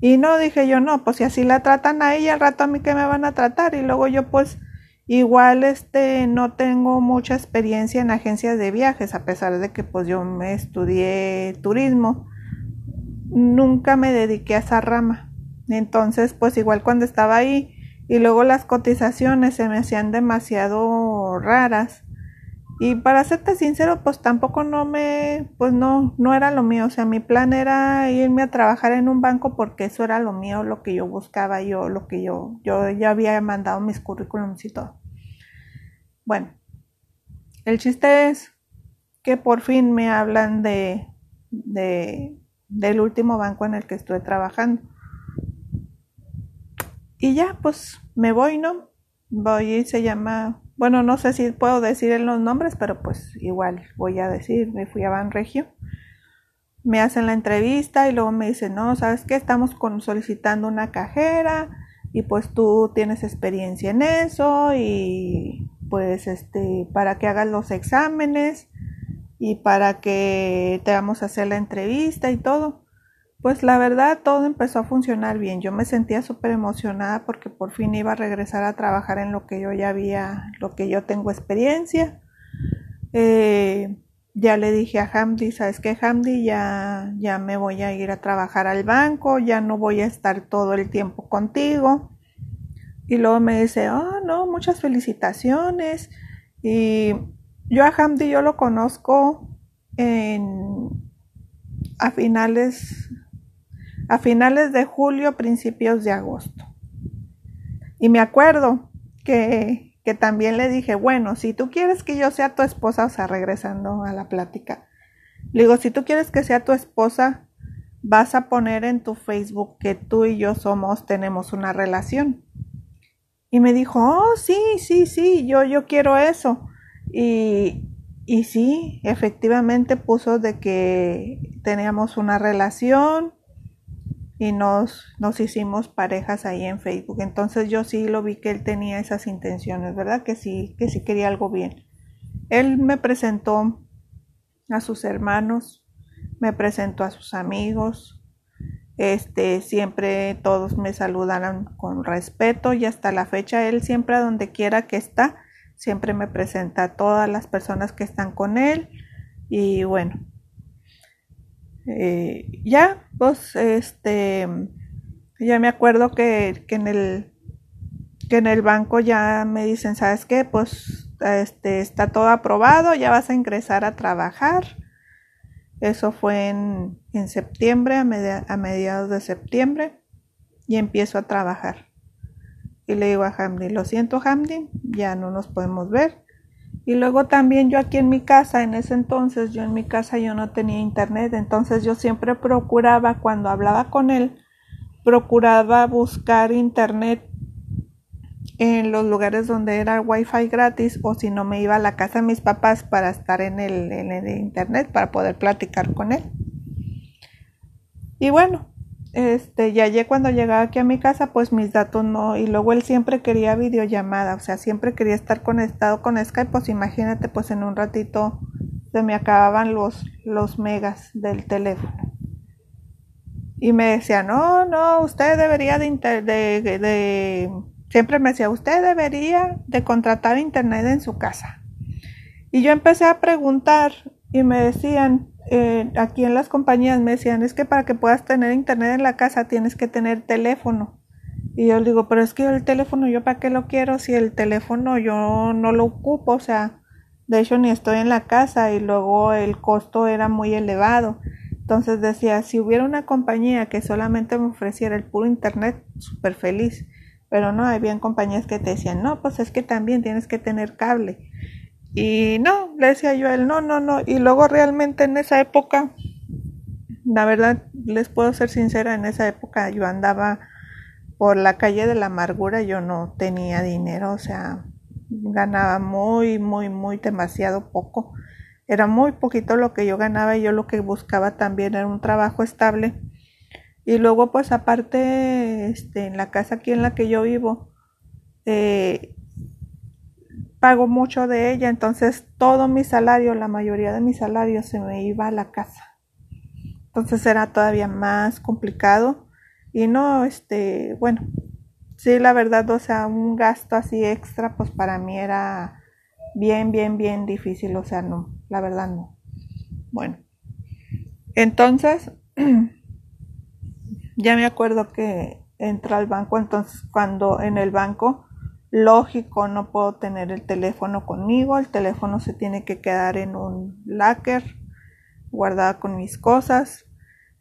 Y no, dije yo, no, pues si así la tratan a ella, al rato a mí que me van a tratar. Y luego yo pues igual, este, no tengo mucha experiencia en agencias de viajes, a pesar de que pues yo me estudié turismo. Nunca me dediqué a esa rama. Entonces, pues igual cuando estaba ahí, y luego las cotizaciones se me hacían demasiado raras y para serte sincero pues tampoco no me pues no no era lo mío. O sea mi plan era irme a trabajar en un banco porque eso era lo mío lo que yo buscaba yo lo que yo yo ya había mandado mis currículums y todo. Bueno el chiste es que por fin me hablan de, de del último banco en el que estoy trabajando. Y ya, pues me voy, ¿no? Voy y se llama, bueno, no sé si puedo decir en los nombres, pero pues igual voy a decir, me fui a Banregio. Me hacen la entrevista y luego me dicen, no, ¿sabes qué? Estamos con, solicitando una cajera y pues tú tienes experiencia en eso y pues este, para que hagas los exámenes y para que te vamos a hacer la entrevista y todo. Pues la verdad todo empezó a funcionar bien. Yo me sentía súper emocionada porque por fin iba a regresar a trabajar en lo que yo ya había, lo que yo tengo experiencia. Eh, ya le dije a Hamdi, ¿sabes qué, Hamdi? Ya, ya me voy a ir a trabajar al banco, ya no voy a estar todo el tiempo contigo. Y luego me dice, oh, no, muchas felicitaciones. Y yo a Hamdi yo lo conozco en, a finales a finales de julio, principios de agosto. Y me acuerdo que, que también le dije, bueno, si tú quieres que yo sea tu esposa, o sea, regresando a la plática, le digo, si tú quieres que sea tu esposa, vas a poner en tu Facebook que tú y yo somos, tenemos una relación. Y me dijo, oh, sí, sí, sí, yo, yo quiero eso. Y, y sí, efectivamente puso de que teníamos una relación y nos, nos hicimos parejas ahí en Facebook. Entonces yo sí lo vi que él tenía esas intenciones, ¿verdad? Que sí, que sí quería algo bien. Él me presentó a sus hermanos, me presentó a sus amigos, este, siempre todos me saludaron con respeto y hasta la fecha él siempre a donde quiera que está, siempre me presenta a todas las personas que están con él y bueno, eh, ya, pues, este, ya me acuerdo que, que, en el que en el banco ya me dicen, ¿sabes qué? Pues, este, está todo aprobado, ya vas a ingresar a trabajar. Eso fue en, en septiembre, a, a, mediados de septiembre, y empiezo a trabajar. Y le digo a Hamdi, lo siento Hamdi, ya no nos podemos ver. Y luego también yo aquí en mi casa, en ese entonces, yo en mi casa yo no tenía internet, entonces yo siempre procuraba, cuando hablaba con él, procuraba buscar internet en los lugares donde era wifi gratis o si no me iba a la casa de mis papás para estar en el, en el internet para poder platicar con él. Y bueno, este, ya llegué cuando llegaba aquí a mi casa, pues mis datos no, y luego él siempre quería videollamada, o sea, siempre quería estar conectado con Skype, pues imagínate, pues en un ratito se me acababan los, los megas del teléfono. Y me decía, no, no, usted debería de, de, de, siempre me decía, usted debería de contratar internet en su casa. Y yo empecé a preguntar y me decían, eh, aquí en las compañías me decían, es que para que puedas tener internet en la casa tienes que tener teléfono. Y yo digo, pero es que el teléfono, ¿yo para qué lo quiero si el teléfono yo no lo ocupo? O sea, de hecho ni estoy en la casa y luego el costo era muy elevado. Entonces decía, si hubiera una compañía que solamente me ofreciera el puro internet, súper feliz. Pero no, habían compañías que te decían, no, pues es que también tienes que tener cable. Y no, le decía yo a él, no, no, no. Y luego realmente en esa época, la verdad, les puedo ser sincera, en esa época yo andaba por la calle de la amargura, yo no tenía dinero, o sea, ganaba muy, muy, muy demasiado poco. Era muy poquito lo que yo ganaba y yo lo que buscaba también era un trabajo estable. Y luego, pues aparte, este, en la casa aquí en la que yo vivo, eh, pago mucho de ella, entonces todo mi salario, la mayoría de mi salario se me iba a la casa. Entonces era todavía más complicado y no, este, bueno, sí, la verdad, o sea, un gasto así extra, pues para mí era bien, bien, bien difícil, o sea, no, la verdad no. Bueno, entonces, ya me acuerdo que entra al banco, entonces cuando en el banco, lógico, no puedo tener el teléfono conmigo, el teléfono se tiene que quedar en un locker, guardada con mis cosas.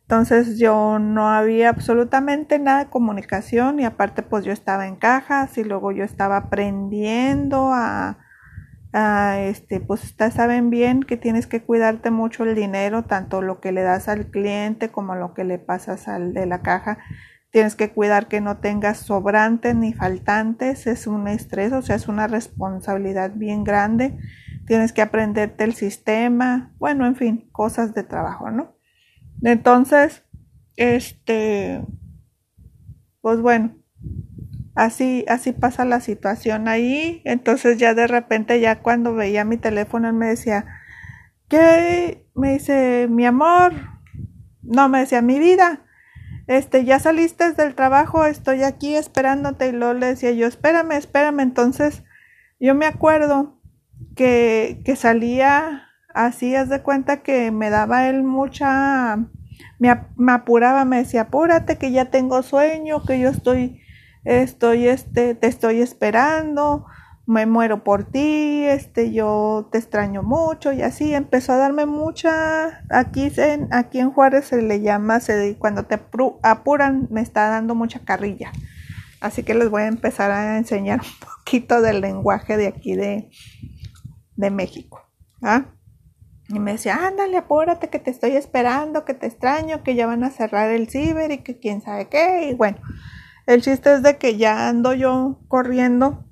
Entonces yo no había absolutamente nada de comunicación y aparte pues yo estaba en cajas y luego yo estaba aprendiendo a, este, pues ustedes saben bien que tienes que cuidarte mucho el dinero, tanto lo que le das al cliente como lo que le pasas al de la caja. Tienes que cuidar que no tengas sobrantes ni faltantes, es un estrés, o sea, es una responsabilidad bien grande. Tienes que aprenderte el sistema, bueno, en fin, cosas de trabajo, ¿no? Entonces, este, pues bueno, así, así pasa la situación ahí. Entonces ya de repente, ya cuando veía mi teléfono, él me decía, ¿qué? Me dice, mi amor, no, me decía, mi vida, este, ya saliste del trabajo, estoy aquí esperándote. Y luego le decía yo, espérame, espérame. Entonces, yo me acuerdo que, que salía así, es de cuenta que me daba él mucha, me, me apuraba, me decía, apúrate que ya tengo sueño, que yo estoy estoy, este, te estoy esperando, me muero por ti, este, yo te extraño mucho y así empezó a darme mucha, aquí en, aquí en Juárez se le llama, se, cuando te apuran me está dando mucha carrilla. Así que les voy a empezar a enseñar un poquito del lenguaje de aquí de, de México. ¿ah? Y me decía, ándale, apúrate que te estoy esperando, que te extraño, que ya van a cerrar el ciber y que quién sabe qué. Y bueno, el chiste es de que ya ando yo corriendo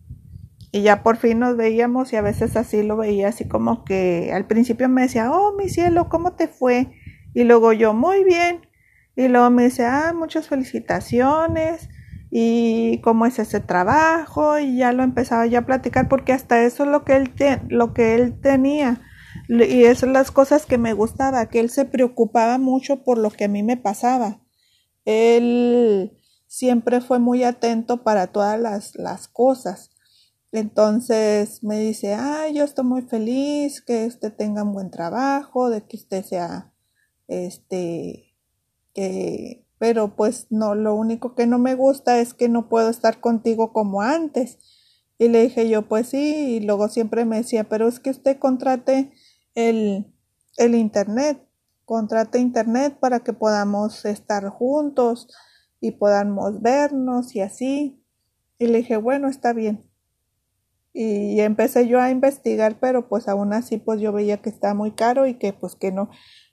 y ya por fin nos veíamos y a veces así lo veía, así como que al principio me decía, oh mi cielo, ¿cómo te fue? Y luego yo, muy bien. Y luego me dice, ah, muchas felicitaciones y cómo es ese trabajo y ya lo empezaba ya a platicar porque hasta eso es lo que él, lo que él tenía y esas son las cosas que me gustaba, que él se preocupaba mucho por lo que a mí me pasaba. Él siempre fue muy atento para todas las, las cosas. Entonces me dice, ay, yo estoy muy feliz, que usted tenga un buen trabajo, de que usted sea, este, que, pero pues no, lo único que no me gusta es que no puedo estar contigo como antes. Y le dije yo, pues sí, y luego siempre me decía, pero es que usted contrate el, el internet, contrate internet para que podamos estar juntos y podamos vernos y así. Y le dije, bueno, está bien. Y empecé yo a investigar, pero pues aún así pues yo veía que está muy caro y que pues que no.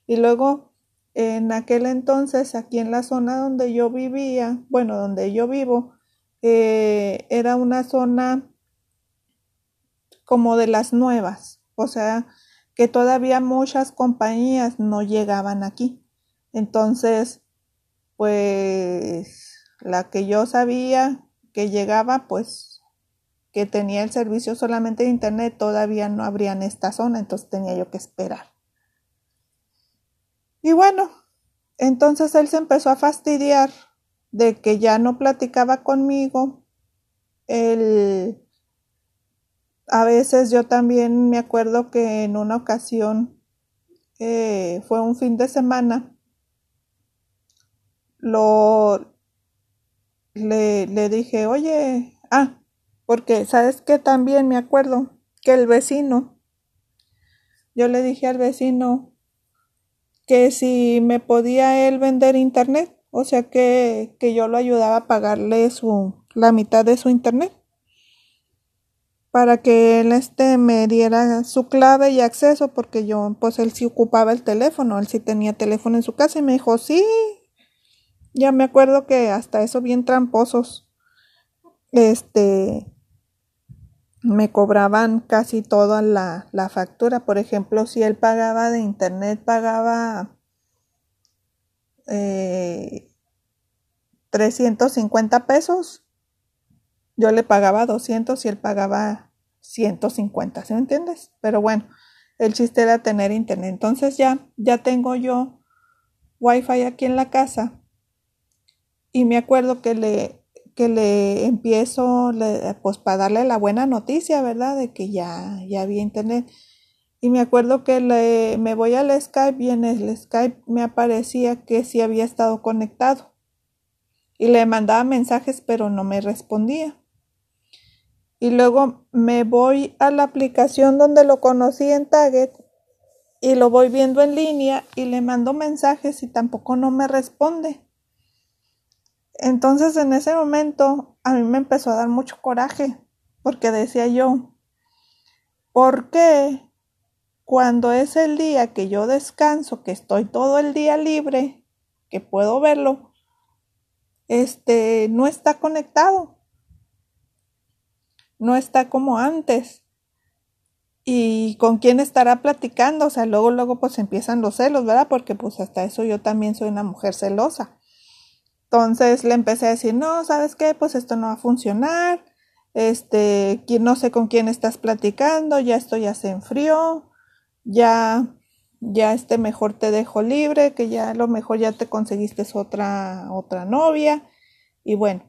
Y luego en aquel entonces aquí en la zona donde yo vivía, bueno, donde yo vivo, eh, era una zona como de las nuevas, o sea, que todavía muchas compañías no llegaban aquí. Entonces, pues la que yo sabía que llegaba, pues que tenía el servicio solamente de internet, todavía no abría en esta zona, entonces tenía yo que esperar. Y bueno, entonces él se empezó a fastidiar de que ya no platicaba conmigo. Él, a veces yo también me acuerdo que en una ocasión eh, fue un fin de semana lo le, le dije, oye, ah, porque sabes que también me acuerdo que el vecino, yo le dije al vecino que si me podía él vender internet, o sea que, que yo lo ayudaba a pagarle su, la mitad de su internet. para que él este me diera su clave y acceso porque yo pues él sí ocupaba el teléfono, él sí tenía teléfono en su casa y me dijo, "Sí." Ya me acuerdo que hasta eso bien tramposos. Este me cobraban casi toda la, factura. Por ejemplo, si él pagaba de internet, pagaba eh, 350 pesos yo le pagaba 200 y él pagaba 150, ¿sí entiendes? Pero bueno, el chiste era tener internet. Entonces ya, ya tengo yo wifi aquí en la casa y me acuerdo que le, que le empiezo, pues para darle la buena noticia, ¿verdad? De que ya, ya había internet. Y me acuerdo que le, me voy al Skype y en el Skype me aparecía que sí había estado conectado. Y le mandaba mensajes, pero no me respondía y luego me voy a la aplicación donde lo conocí en Target y lo voy viendo en línea y le mando mensajes y tampoco no me responde. Entonces en ese momento a mí me empezó a dar mucho coraje porque decía yo, ¿por qué cuando es el día que yo descanso, que estoy todo el día libre, que puedo verlo, este no está conectado? no está como antes. Y con quién estará platicando, o sea, luego, luego pues empiezan los celos, ¿verdad? Porque pues hasta eso yo también soy una mujer celosa. Entonces le empecé a decir, no, ¿sabes qué? Pues esto no va a funcionar. Este, no sé con quién estás platicando, ya esto ya se enfrió, ya, ya este mejor te dejo libre, que ya a lo mejor ya te conseguiste otra, otra novia. Y bueno.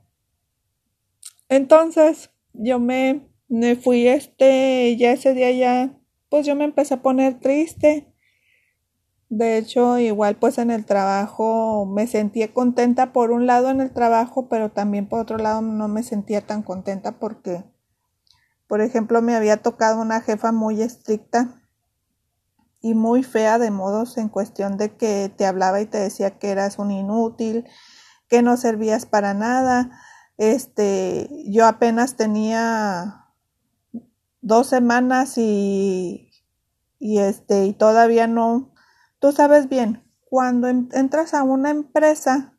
Entonces, yo me, me fui este, ya ese día ya, pues yo me empecé a poner triste. De hecho, igual pues en el trabajo me sentía contenta por un lado en el trabajo, pero también por otro lado no me sentía tan contenta porque, por ejemplo, me había tocado una jefa muy estricta y muy fea de modos en cuestión de que te hablaba y te decía que eras un inútil, que no servías para nada, este, yo apenas tenía dos semanas y, y este, y todavía no, tú sabes bien, cuando entras a una empresa,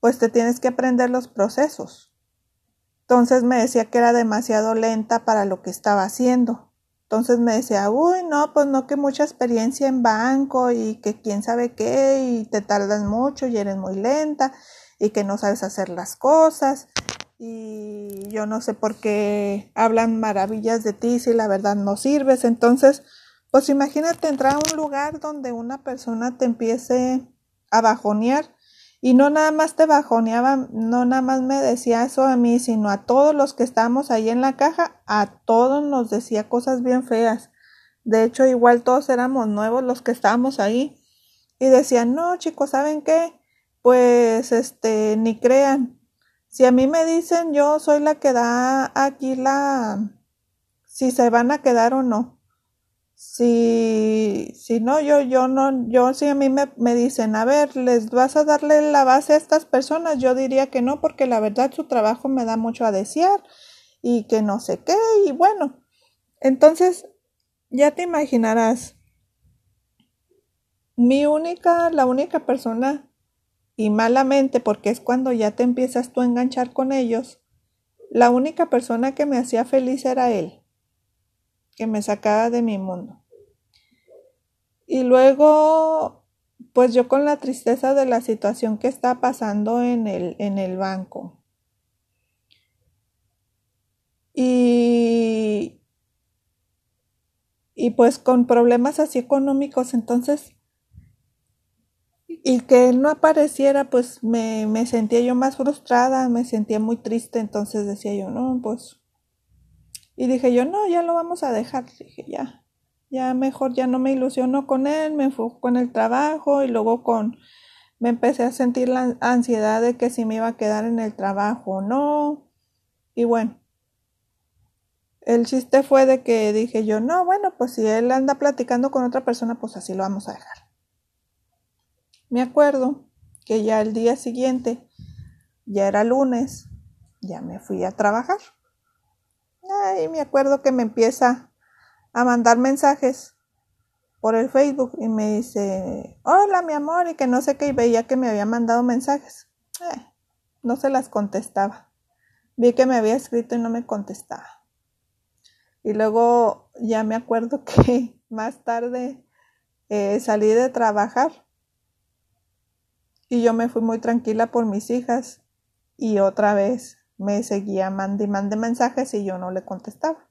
pues te tienes que aprender los procesos. Entonces me decía que era demasiado lenta para lo que estaba haciendo. Entonces me decía, uy, no, pues no que mucha experiencia en banco y que quién sabe qué y te tardas mucho y eres muy lenta y que no sabes hacer las cosas y yo no sé por qué hablan maravillas de ti si la verdad no sirves. Entonces, pues imagínate entrar a un lugar donde una persona te empiece a bajonear y no nada más te bajoneaba, no nada más me decía eso a mí, sino a todos los que estábamos ahí en la caja, a todos nos decía cosas bien feas. De hecho, igual todos éramos nuevos los que estábamos ahí y decían, no chicos, ¿saben qué? pues este, ni crean. Si a mí me dicen, yo soy la que da aquí la, si se van a quedar o no. Si, si no, yo, yo no, yo si a mí me, me dicen, a ver, ¿les vas a darle la base a estas personas? Yo diría que no, porque la verdad su trabajo me da mucho a desear y que no sé qué, y bueno. Entonces, ya te imaginarás, mi única, la única persona y malamente porque es cuando ya te empiezas tú a enganchar con ellos, la única persona que me hacía feliz era él, que me sacaba de mi mundo. Y luego, pues yo con la tristeza de la situación que está pasando en el, en el banco. Y, y pues con problemas así económicos, entonces y que él no apareciera, pues me, me sentía yo más frustrada, me sentía muy triste, entonces decía yo, no, pues... Y dije yo, no, ya lo vamos a dejar, dije ya, ya mejor ya no me ilusiono con él, me enfoco en el trabajo y luego con... Me empecé a sentir la ansiedad de que si me iba a quedar en el trabajo o no. Y bueno, el chiste fue de que dije yo, no, bueno, pues si él anda platicando con otra persona, pues así lo vamos a dejar. Me acuerdo que ya el día siguiente, ya era lunes, ya me fui a trabajar. Ay, me acuerdo que me empieza a mandar mensajes por el Facebook y me dice, hola mi amor, y que no sé qué, y veía que me había mandado mensajes. Eh, no se las contestaba. Vi que me había escrito y no me contestaba. Y luego ya me acuerdo que más tarde eh, salí de trabajar y yo me fui muy tranquila por mis hijas y otra vez me seguía y mande mensajes y yo no le contestaba.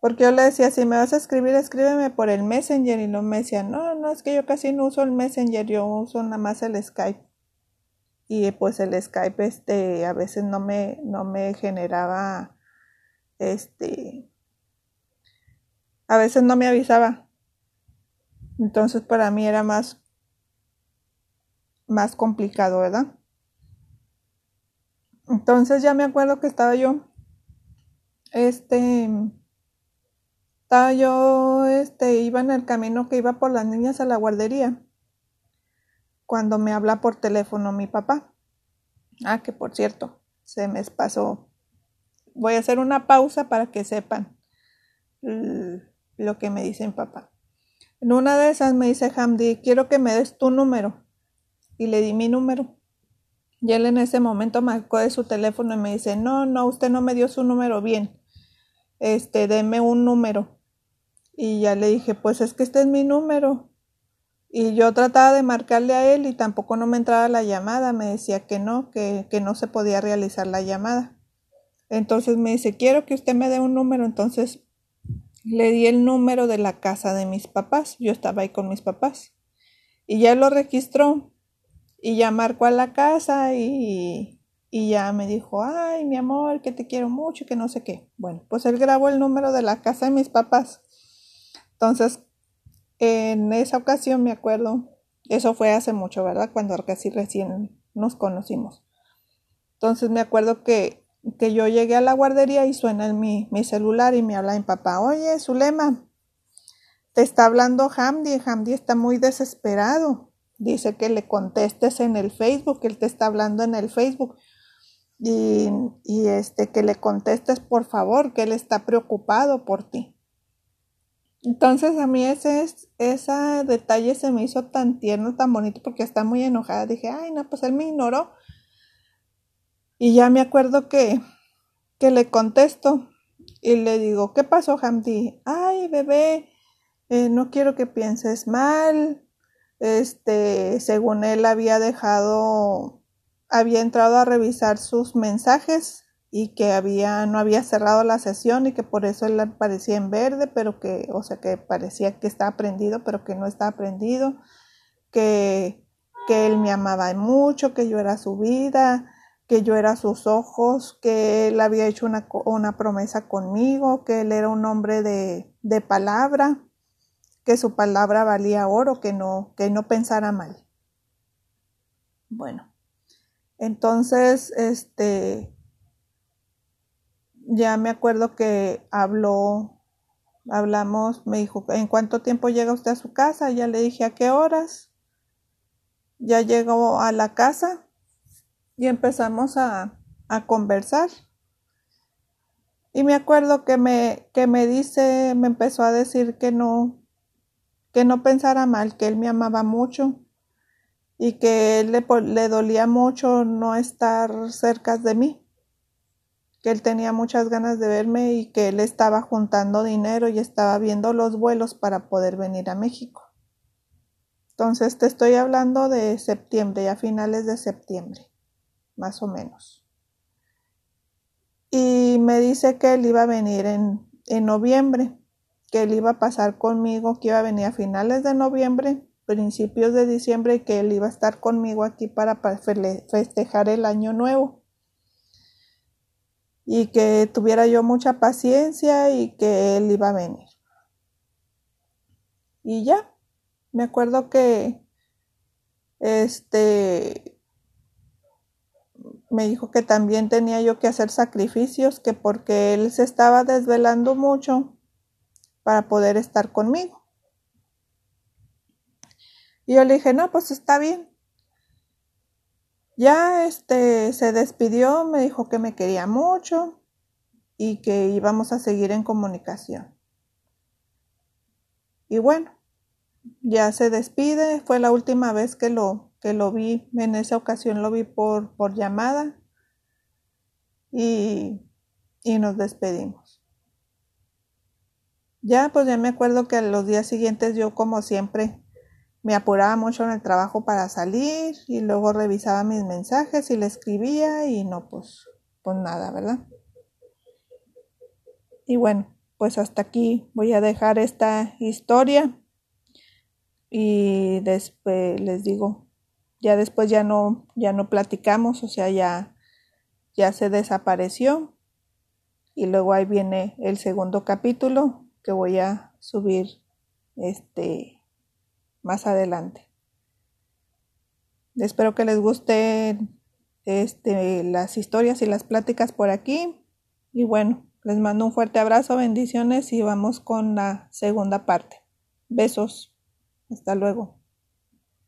Porque yo le decía, si me vas a escribir, escríbeme por el Messenger. Y no me decía, no, no, es que yo casi no uso el Messenger, yo uso nada más el Skype. Y pues el Skype, este, a veces no me, no me generaba, este, a veces no me avisaba. Entonces para mí era más, más complicado, ¿verdad? Entonces ya me acuerdo que estaba yo, este, estaba yo, este, iba en el camino que iba por las niñas a la guardería. Cuando me habla por teléfono mi papá. Ah, que por cierto, se me pasó. Voy a hacer una pausa para que sepan lo que me dice mi papá. En una de esas me dice Hamdi, quiero que me des tu número. Y le di mi número. Y él en ese momento marcó de su teléfono y me dice, no, no, usted no me dio su número bien. Este, deme un número. Y ya le dije, pues es que este es mi número. Y yo trataba de marcarle a él y tampoco no me entraba la llamada. Me decía que no, que, que no se podía realizar la llamada. Entonces me dice, quiero que usted me dé un número. Entonces le di el número de la casa de mis papás. Yo estaba ahí con mis papás. Y ya lo registró. Y ya marcó a la casa y, y ya me dijo, ay, mi amor, que te quiero mucho, que no sé qué. Bueno, pues él grabó el número de la casa de mis papás. Entonces, en esa ocasión me acuerdo, eso fue hace mucho, ¿verdad? Cuando casi recién nos conocimos. Entonces me acuerdo que, que yo llegué a la guardería y suena en mi, mi celular y me habla mi papá, oye, Zulema, te está hablando Hamdi, Hamdi está muy desesperado. Dice que le contestes en el Facebook, él te está hablando en el Facebook. Y, y este, que le contestes por favor, que él está preocupado por ti. Entonces a mí ese, ese detalle se me hizo tan tierno, tan bonito, porque está muy enojada. Dije, ay, no, pues él me ignoró. Y ya me acuerdo que, que le contesto y le digo, ¿qué pasó, Hamdi? Ay, bebé, eh, no quiero que pienses mal. Este, según él había dejado, había entrado a revisar sus mensajes y que había, no había cerrado la sesión y que por eso él aparecía en verde, pero que, o sea, que parecía que estaba prendido, pero que no estaba prendido, que, que él me amaba mucho, que yo era su vida, que yo era sus ojos, que él había hecho una, una promesa conmigo, que él era un hombre de, de palabra, que su palabra valía oro, que no, que no pensara mal. Bueno, entonces, este, ya me acuerdo que habló, hablamos, me dijo, ¿en cuánto tiempo llega usted a su casa? Ya le dije, ¿a qué horas? Ya llegó a la casa y empezamos a, a conversar. Y me acuerdo que me, que me dice, me empezó a decir que no, que no pensara mal, que él me amaba mucho y que él le, le dolía mucho no estar cerca de mí que él tenía muchas ganas de verme y que él estaba juntando dinero y estaba viendo los vuelos para poder venir a México. Entonces te estoy hablando de septiembre, a finales de septiembre, más o menos. Y me dice que él iba a venir en, en noviembre, que él iba a pasar conmigo, que iba a venir a finales de noviembre, principios de diciembre y que él iba a estar conmigo aquí para festejar el año nuevo y que tuviera yo mucha paciencia y que él iba a venir. Y ya, me acuerdo que este me dijo que también tenía yo que hacer sacrificios, que porque él se estaba desvelando mucho para poder estar conmigo. Y yo le dije, no, pues está bien. Ya este se despidió, me dijo que me quería mucho y que íbamos a seguir en comunicación. Y bueno, ya se despide, fue la última vez que lo, que lo vi, en esa ocasión lo vi por, por llamada y, y nos despedimos. Ya, pues ya me acuerdo que a los días siguientes yo como siempre me apuraba mucho en el trabajo para salir y luego revisaba mis mensajes y le escribía y no, pues, pues nada, ¿verdad? Y bueno, pues hasta aquí voy a dejar esta historia y después les digo, ya después ya no, ya no platicamos, o sea, ya, ya se desapareció y luego ahí viene el segundo capítulo que voy a subir este más adelante. Espero que les guste este, las historias y las pláticas por aquí. Y bueno, les mando un fuerte abrazo, bendiciones y vamos con la segunda parte. Besos. Hasta luego.